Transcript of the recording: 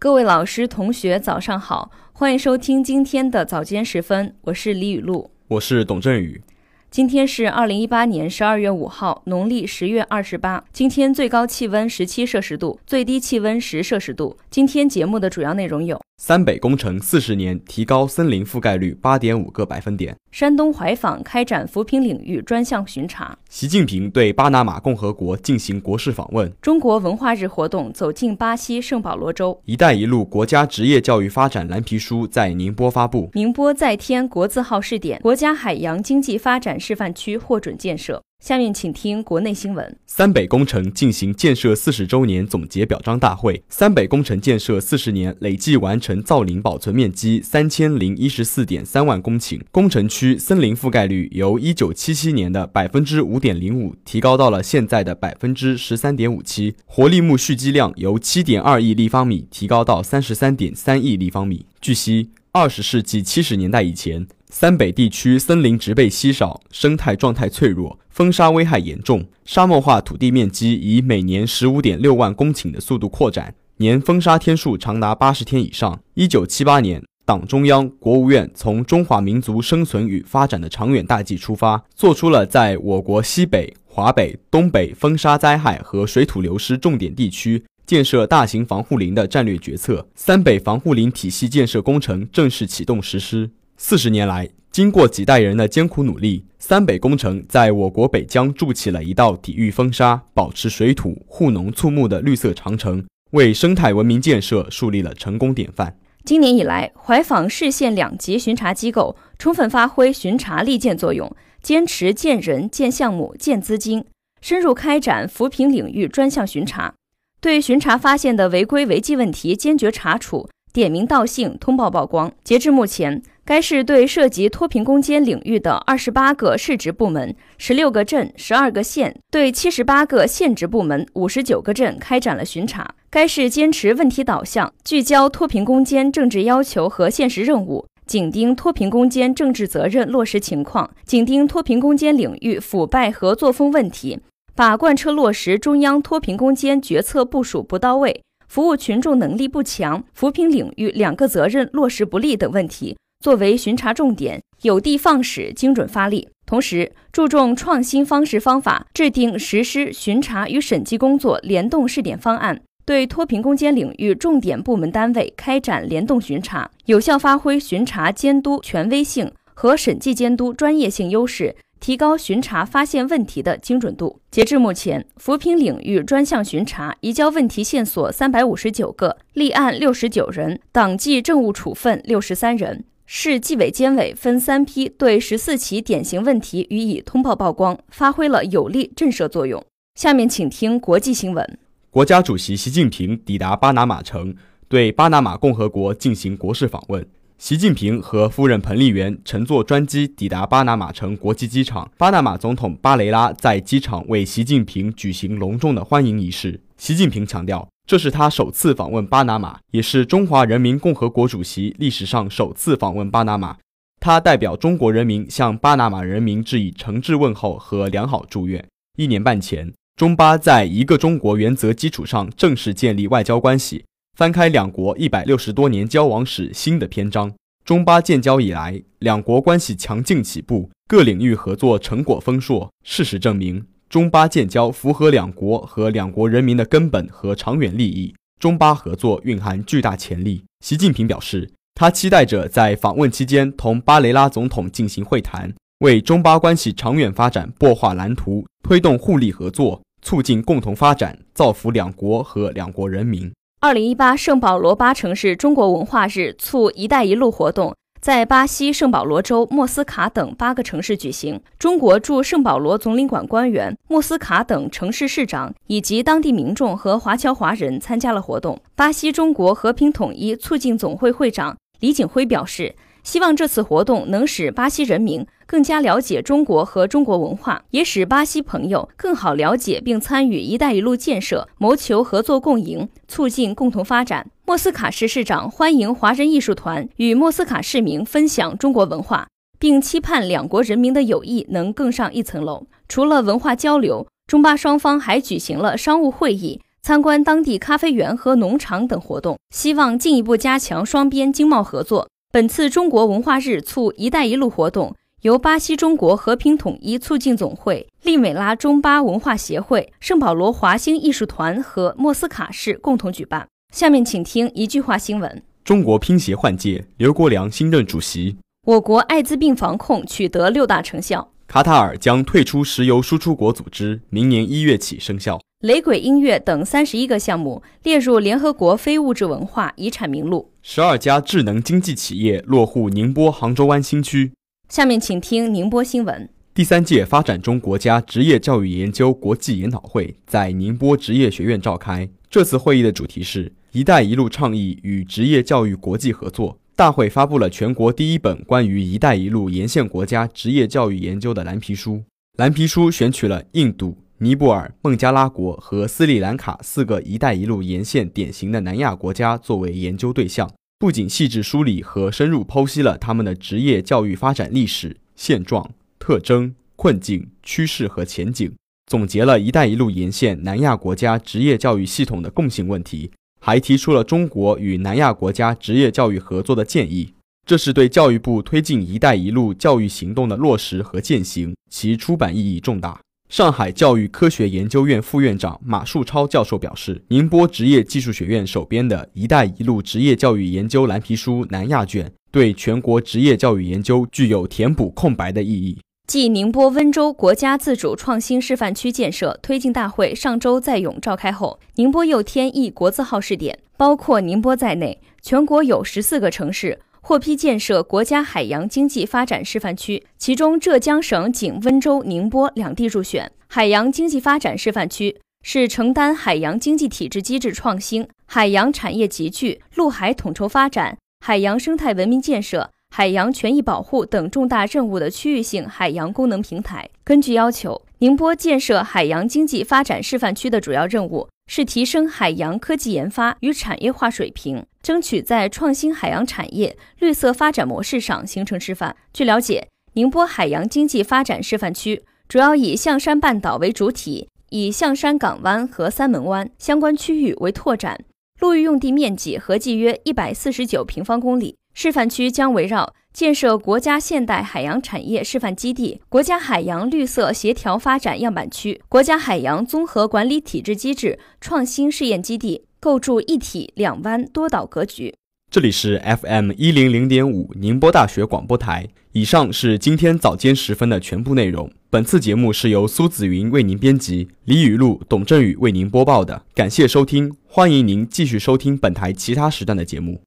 各位老师、同学，早上好，欢迎收听今天的早间时分，我是李雨露，我是董振宇。今天是二零一八年十二月五号，农历十月二十八。今天最高气温十七摄氏度，最低气温十摄氏度。今天节目的主要内容有：三北工程四十年提高森林覆盖率八点五个百分点；山东怀访开展扶贫领域专项巡查；习近平对巴拿马共和国进行国事访问；中国文化日活动走进巴西圣保罗州；“一带一路”国家职业教育发展蓝皮书在宁波发布；宁波再添国字号试点；国家海洋经济发展示范区获。准建设。下面请听国内新闻。三北工程进行建设四十周年总结表彰大会。三北工程建设四十年，累计完成造林保存面积三千零一十四点三万公顷，工程区森林覆盖率由一九七七年的百分之五点零五提高到了现在的百分之十三点五七，活力木蓄积量由七点二亿立方米提高到三十三点三亿立方米。据悉，二十世纪七十年代以前。三北地区森林植被稀少，生态状态脆弱，风沙危害严重，沙漠化土地面积以每年十五点六万公顷的速度扩展，年风沙天数长达八十天以上。一九七八年，党中央、国务院从中华民族生存与发展的长远大计出发，做出了在我国西北、华北、东北风沙灾害和水土流失重点地区建设大型防护林的战略决策，三北防护林体系建设工程正式启动实施。四十年来，经过几代人的艰苦努力，三北工程在我国北疆筑起了一道抵御风沙、保持水土、护农畜牧的绿色长城，为生态文明建设树立了成功典范。今年以来，怀访市县两级巡查机构充分发挥巡查利剑作用，坚持建人、建项目、建资金，深入开展扶贫领域专项巡查，对巡查发现的违规违纪问题坚决查处，点名道姓，通报曝光。截至目前，该市对涉及脱贫攻坚领域的二十八个市直部门、十六个镇、十二个县，对七十八个县直部门、五十九个镇开展了巡查。该市坚持问题导向，聚焦脱贫攻坚政治要求和现实任务，紧盯脱贫攻坚政治责任落实情况，紧盯脱贫攻坚领域腐败和作风问题，把贯彻落实中央脱贫攻坚决策部署不到位、服务群众能力不强、扶贫领域两个责任落实不力等问题。作为巡查重点，有的放矢，精准发力。同时，注重创新方式方法，制定实施巡查与审计工作联动试点方案，对脱贫攻坚领域重点部门单位开展联动巡查，有效发挥巡查监督权威性和审计监督专业性优势。提高巡查发现问题的精准度。截至目前，扶贫领域专项巡查移交问题线索三百五十九个，立案六十九人，党纪政务处分六十三人。市纪委监委分三批对十四起典型问题予以通报曝光，发挥了有力震慑作用。下面请听国际新闻：国家主席习近平抵达巴拿马城，对巴拿马共和国进行国事访问。习近平和夫人彭丽媛乘坐专机抵达巴拿马城国际机场，巴拿马总统巴雷拉在机场为习近平举行隆重的欢迎仪式。习近平强调。这是他首次访问巴拿马，也是中华人民共和国主席历史上首次访问巴拿马。他代表中国人民向巴拿马人民致以诚挚问候和良好祝愿。一年半前，中巴在一个中国原则基础上正式建立外交关系，翻开两国一百六十多年交往史新的篇章。中巴建交以来，两国关系强劲起步，各领域合作成果丰硕。事实证明。中巴建交符合两国和两国人民的根本和长远利益，中巴合作蕴含巨大潜力。习近平表示，他期待着在访问期间同巴雷拉总统进行会谈，为中巴关系长远发展擘画蓝图，推动互利合作，促进共同发展，造福两国和两国人民。二零一八圣保罗八城市中国文化日促“一带一路”活动。在巴西圣保罗州、莫斯卡等八个城市举行。中国驻圣保罗总领馆官员、莫斯卡等城市市长以及当地民众和华侨华人参加了活动。巴西中国和平统一促进总会会长李景辉表示。希望这次活动能使巴西人民更加了解中国和中国文化，也使巴西朋友更好了解并参与“一带一路”建设，谋求合作共赢，促进共同发展。莫斯卡市市长欢迎华人艺术团与莫斯卡市民分享中国文化，并期盼两国人民的友谊能更上一层楼。除了文化交流，中巴双方还举行了商务会议。参观当地咖啡园和农场等活动，希望进一步加强双边经贸合作。本次中国文化日促“一带一路”活动由巴西中国和平统一促进总会、利美拉中巴文化协会、圣保罗华星艺术团和莫斯卡市共同举办。下面请听一句话新闻：中国乒协换届，刘国梁新任主席。我国艾滋病防控取得六大成效。卡塔尔将退出石油输出国组织，明年一月起生效。雷鬼音乐等三十一个项目列入联合国非物质文化遗产名录。十二家智能经济企业落户宁波杭州湾新区。下面请听宁波新闻。第三届发展中国家职业教育研究国际研讨会在宁波职业学院召开。这次会议的主题是“一带一路”倡议与职业教育国际合作。大会发布了全国第一本关于“一带一路”沿线国家职业教育研究的蓝皮书。蓝皮书选取了印度、尼泊尔、孟加拉国和斯里兰卡四个“一带一路”沿线典型的南亚国家作为研究对象，不仅细致梳理和深入剖析了他们的职业教育发展历史、现状、特征、困境、趋势和前景，总结了一带一路沿线南亚国家职业教育系统的共性问题。还提出了中国与南亚国家职业教育合作的建议，这是对教育部推进“一带一路”教育行动的落实和践行，其出版意义重大。上海教育科学研究院副院长马树超教授表示，宁波职业技术学院首编的“一带一路”职业教育研究蓝皮书南亚卷，对全国职业教育研究具有填补空白的意义。继宁波温州国家自主创新示范区建设推进大会上周在甬召开后，宁波又添一国字号试点，包括宁波在内，全国有十四个城市获批建设国家海洋经济发展示范区，其中浙江省仅温州、宁波两地入选。海洋经济发展示范区是承担海洋经济体制机制创新、海洋产业集聚、陆海统筹发展、海洋生态文明建设。海洋权益保护等重大任务的区域性海洋功能平台。根据要求，宁波建设海洋经济发展示范区的主要任务是提升海洋科技研发与产业化水平，争取在创新海洋产业、绿色发展模式上形成示范。据了解，宁波海洋经济发展示范区主要以象山半岛为主体，以象山港湾和三门湾相关区域为拓展，陆域用地面积合计约一百四十九平方公里。示范区将围绕建设国家现代海洋产业示范基地、国家海洋绿色协调发展样板区、国家海洋综合管理体制机制创新试验基地，构筑一体两湾多岛格局。这里是 FM 一零零点五宁波大学广播台。以上是今天早间时分的全部内容。本次节目是由苏子云为您编辑，李雨露、董振宇为您播报的。感谢收听，欢迎您继续收听本台其他时段的节目。